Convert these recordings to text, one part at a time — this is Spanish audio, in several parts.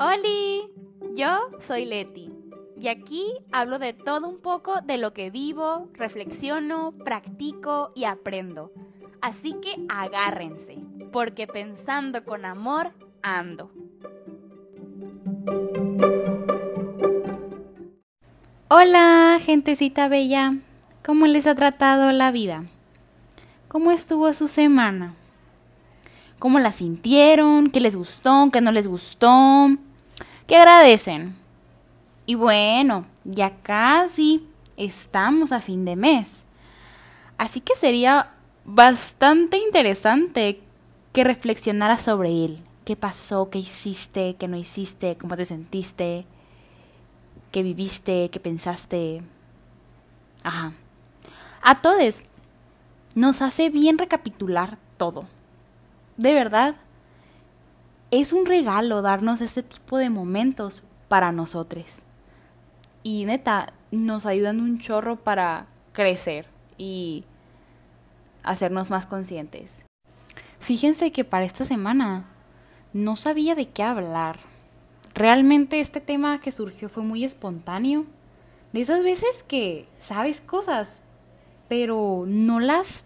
¡Holi! Yo soy Leti y aquí hablo de todo un poco de lo que vivo, reflexiono, practico y aprendo. Así que agárrense, porque pensando con amor ando. Hola, gentecita bella. ¿Cómo les ha tratado la vida? ¿Cómo estuvo su semana? ¿Cómo la sintieron? ¿Qué les gustó? ¿Qué no les gustó? ¿Qué agradecen? Y bueno, ya casi estamos a fin de mes. Así que sería bastante interesante que reflexionara sobre él. ¿Qué pasó? ¿Qué hiciste? ¿Qué no hiciste? ¿Cómo te sentiste? ¿Qué viviste? ¿Qué pensaste? Ajá. A todos nos hace bien recapitular todo. De verdad, es un regalo darnos este tipo de momentos para nosotros. Y neta, nos ayudan un chorro para crecer y hacernos más conscientes. Fíjense que para esta semana no sabía de qué hablar. Realmente este tema que surgió fue muy espontáneo. De esas veces que sabes cosas, pero no las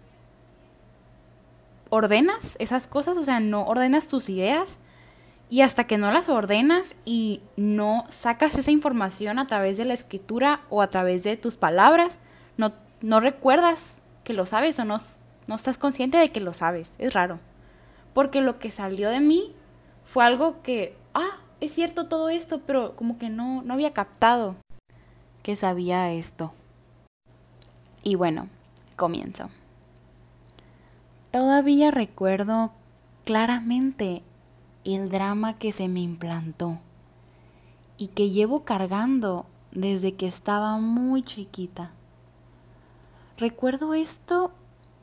ordenas esas cosas, o sea, no ordenas tus ideas y hasta que no las ordenas y no sacas esa información a través de la escritura o a través de tus palabras, no, no recuerdas que lo sabes o no, no estás consciente de que lo sabes. Es raro. Porque lo que salió de mí fue algo que, ah, es cierto todo esto, pero como que no, no había captado que sabía esto. Y bueno, comienzo. Todavía recuerdo claramente el drama que se me implantó y que llevo cargando desde que estaba muy chiquita. Recuerdo esto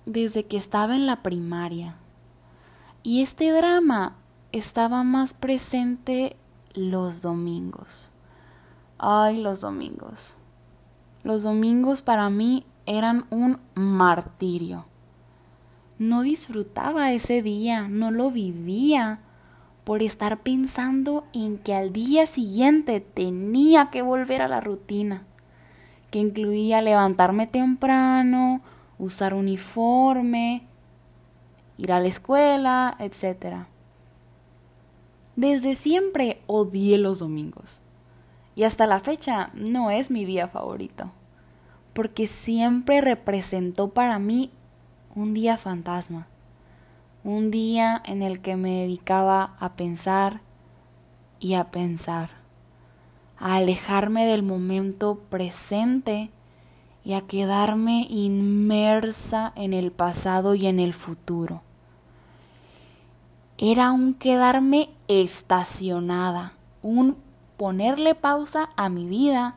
desde que estaba en la primaria y este drama estaba más presente los domingos. Ay, los domingos. Los domingos para mí eran un martirio no disfrutaba ese día, no lo vivía por estar pensando en que al día siguiente tenía que volver a la rutina, que incluía levantarme temprano, usar uniforme, ir a la escuela, etc. Desde siempre odié los domingos y hasta la fecha no es mi día favorito, porque siempre representó para mí un día fantasma, un día en el que me dedicaba a pensar y a pensar, a alejarme del momento presente y a quedarme inmersa en el pasado y en el futuro. Era un quedarme estacionada, un ponerle pausa a mi vida,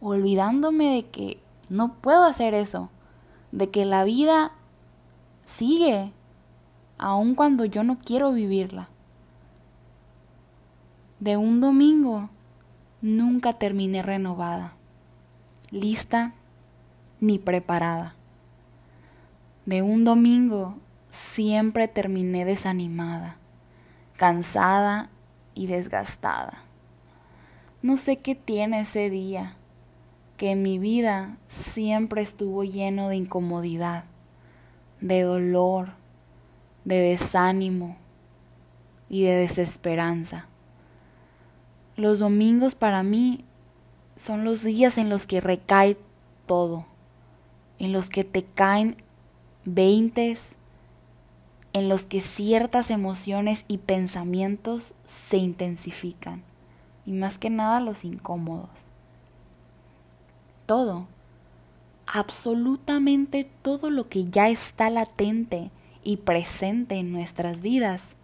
olvidándome de que no puedo hacer eso, de que la vida sigue, aun cuando yo no quiero vivirla. De un domingo nunca terminé renovada, lista ni preparada. De un domingo siempre terminé desanimada, cansada y desgastada. No sé qué tiene ese día, que mi vida siempre estuvo lleno de incomodidad, de dolor, de desánimo y de desesperanza. Los domingos para mí son los días en los que recae todo, en los que te caen veintes, en los que ciertas emociones y pensamientos se intensifican, y más que nada los incómodos. Todo absolutamente todo lo que ya está latente y presente en nuestras vidas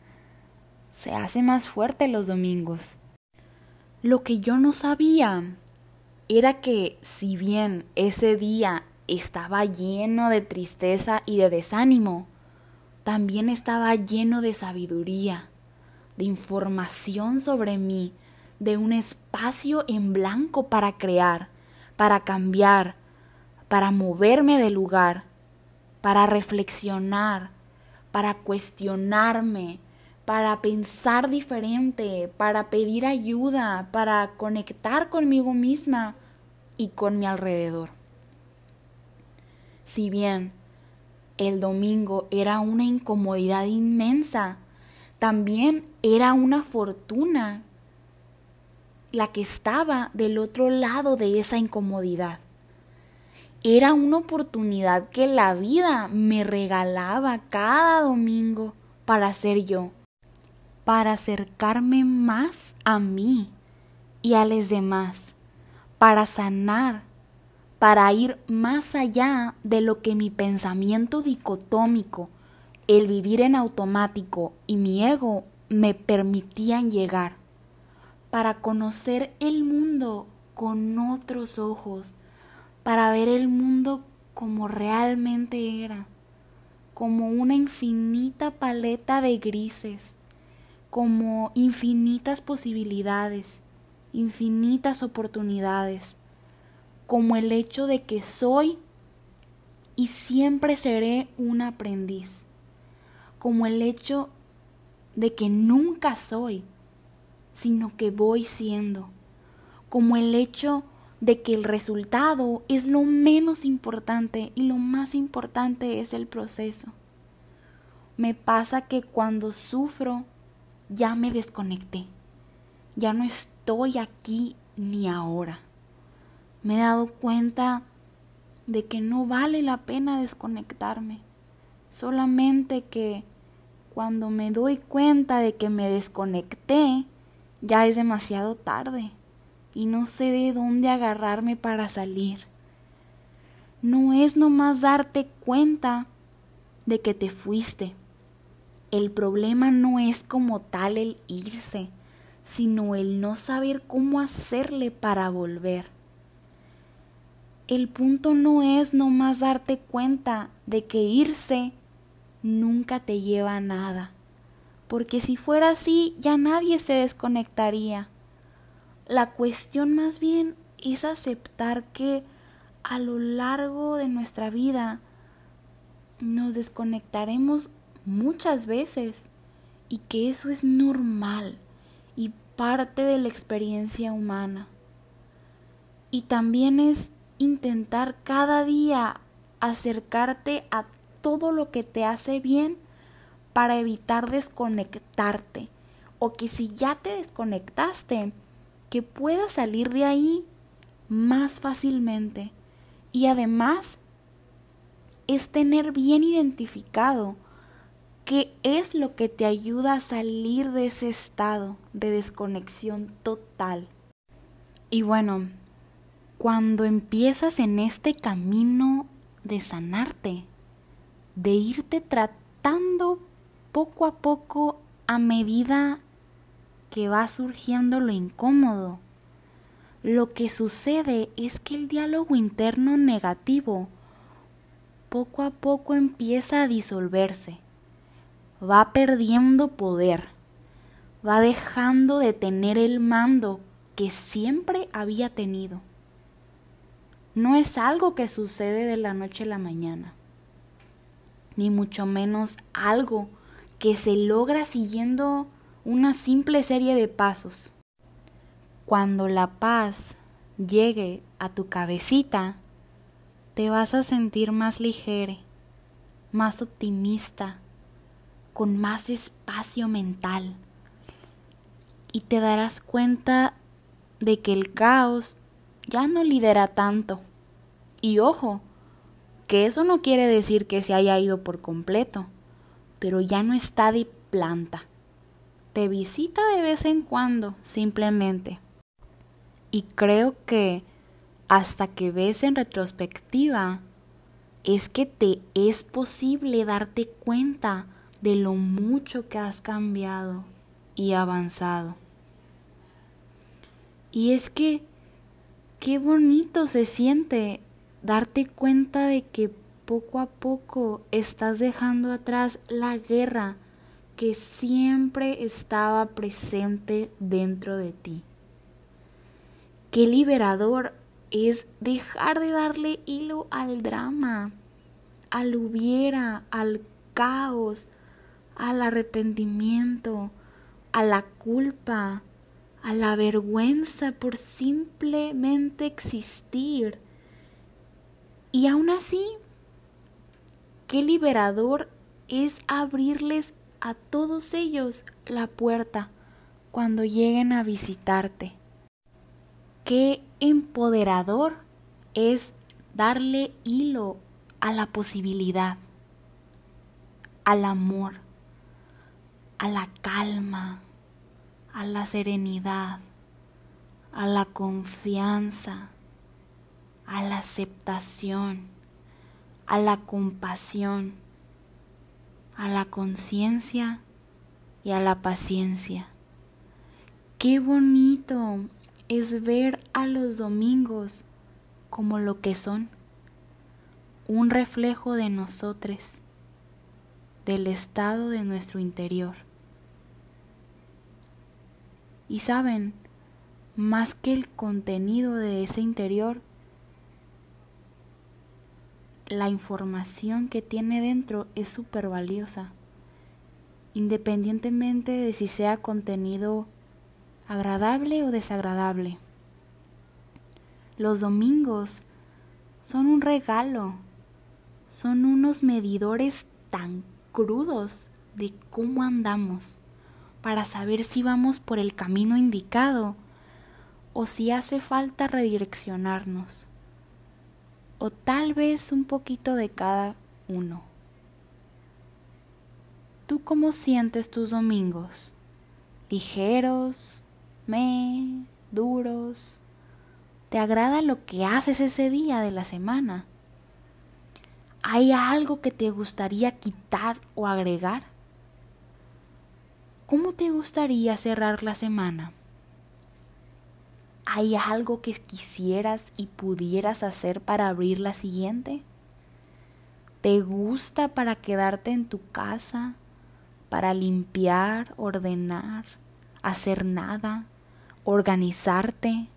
se hace más fuerte los domingos. Lo que yo no sabía era que si bien ese día estaba lleno de tristeza y de desánimo, también estaba lleno de sabiduría, de información sobre mí, de un espacio en blanco para crear, para cambiar, para moverme del lugar, para reflexionar, para cuestionarme, para pensar diferente, para pedir ayuda, para conectar conmigo misma y con mi alrededor. Si bien el domingo era una incomodidad inmensa, también era una fortuna la que estaba del otro lado de esa incomodidad. Era una oportunidad que la vida me regalaba cada domingo para ser yo, para acercarme más a mí y a los demás, para sanar, para ir más allá de lo que mi pensamiento dicotómico, el vivir en automático y mi ego me permitían llegar, para conocer el mundo con otros ojos, para ver el mundo como realmente era, como una infinita paleta de grises, como infinitas posibilidades, infinitas oportunidades, como el hecho de que soy y siempre seré un aprendiz, como el hecho de que nunca soy, sino que voy siendo, como el hecho de que el resultado es lo menos importante y lo más importante es el proceso. Me pasa que cuando sufro ya me desconecté, ya no estoy aquí ni ahora. Me he dado cuenta de que no vale la pena desconectarme, solamente que cuando me doy cuenta de que me desconecté, ya es demasiado tarde y no sé de dónde agarrarme para salir. No es nomás darte cuenta de que te fuiste. El problema no es como tal el irse, sino el no saber cómo hacerle para volver. El punto no es nomás darte cuenta de que irse nunca te lleva a nada, porque si fuera así ya nadie se desconectaría. La cuestión más bien es aceptar que a lo largo de nuestra vida nos desconectaremos muchas veces y que eso es normal y parte de la experiencia humana. Y también es intentar cada día acercarte a todo lo que te hace bien para evitar desconectarte o que si ya te desconectaste, que puedas salir de ahí más fácilmente. Y además es tener bien identificado qué es lo que te ayuda a salir de ese estado de desconexión total. Y bueno, cuando empiezas en este camino de sanarte, de irte tratando poco a poco a medida que va surgiendo lo incómodo. Lo que sucede es que el diálogo interno negativo poco a poco empieza a disolverse, va perdiendo poder, va dejando de tener el mando que siempre había tenido. No es algo que sucede de la noche a la mañana, ni mucho menos algo que se logra siguiendo una simple serie de pasos. Cuando la paz llegue a tu cabecita, te vas a sentir más ligere, más optimista, con más espacio mental. Y te darás cuenta de que el caos ya no lidera tanto. Y ojo, que eso no quiere decir que se haya ido por completo, pero ya no está de planta te visita de vez en cuando, simplemente. Y creo que hasta que ves en retrospectiva, es que te es posible darte cuenta de lo mucho que has cambiado y avanzado. Y es que qué bonito se siente darte cuenta de que poco a poco estás dejando atrás la guerra que siempre estaba presente dentro de ti. Qué liberador es dejar de darle hilo al drama, al hubiera, al caos, al arrepentimiento, a la culpa, a la vergüenza por simplemente existir. Y aún así, qué liberador es abrirles a todos ellos la puerta cuando lleguen a visitarte. Qué empoderador es darle hilo a la posibilidad, al amor, a la calma, a la serenidad, a la confianza, a la aceptación, a la compasión, a la conciencia y a la paciencia. Qué bonito es ver a los domingos como lo que son, un reflejo de nosotros, del estado de nuestro interior. Y saben, más que el contenido de ese interior, la información que tiene dentro es súper valiosa, independientemente de si sea contenido agradable o desagradable. Los domingos son un regalo, son unos medidores tan crudos de cómo andamos para saber si vamos por el camino indicado o si hace falta redireccionarnos o tal vez un poquito de cada uno. ¿Tú cómo sientes tus domingos? ¿Ligeros? ¿Me? ¿Duros? ¿Te agrada lo que haces ese día de la semana? ¿Hay algo que te gustaría quitar o agregar? ¿Cómo te gustaría cerrar la semana? ¿Hay algo que quisieras y pudieras hacer para abrir la siguiente? ¿Te gusta para quedarte en tu casa, para limpiar, ordenar, hacer nada, organizarte,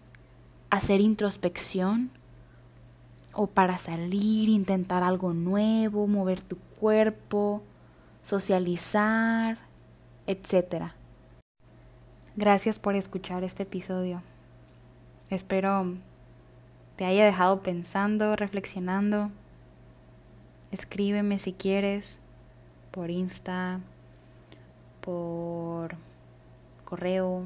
hacer introspección o para salir, intentar algo nuevo, mover tu cuerpo, socializar, etc. Gracias por escuchar este episodio. Espero te haya dejado pensando, reflexionando. Escríbeme si quieres por Insta, por correo,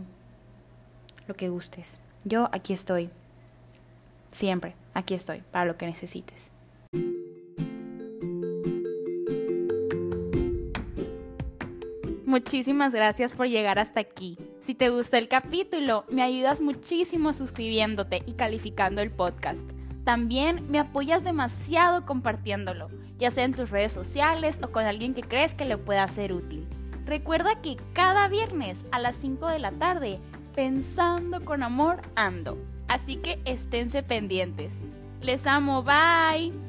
lo que gustes. Yo aquí estoy. Siempre, aquí estoy, para lo que necesites. Muchísimas gracias por llegar hasta aquí. Si te gustó el capítulo, me ayudas muchísimo suscribiéndote y calificando el podcast. También me apoyas demasiado compartiéndolo, ya sea en tus redes sociales o con alguien que crees que le pueda ser útil. Recuerda que cada viernes a las 5 de la tarde pensando con amor ando. Así que esténse pendientes. Les amo, bye.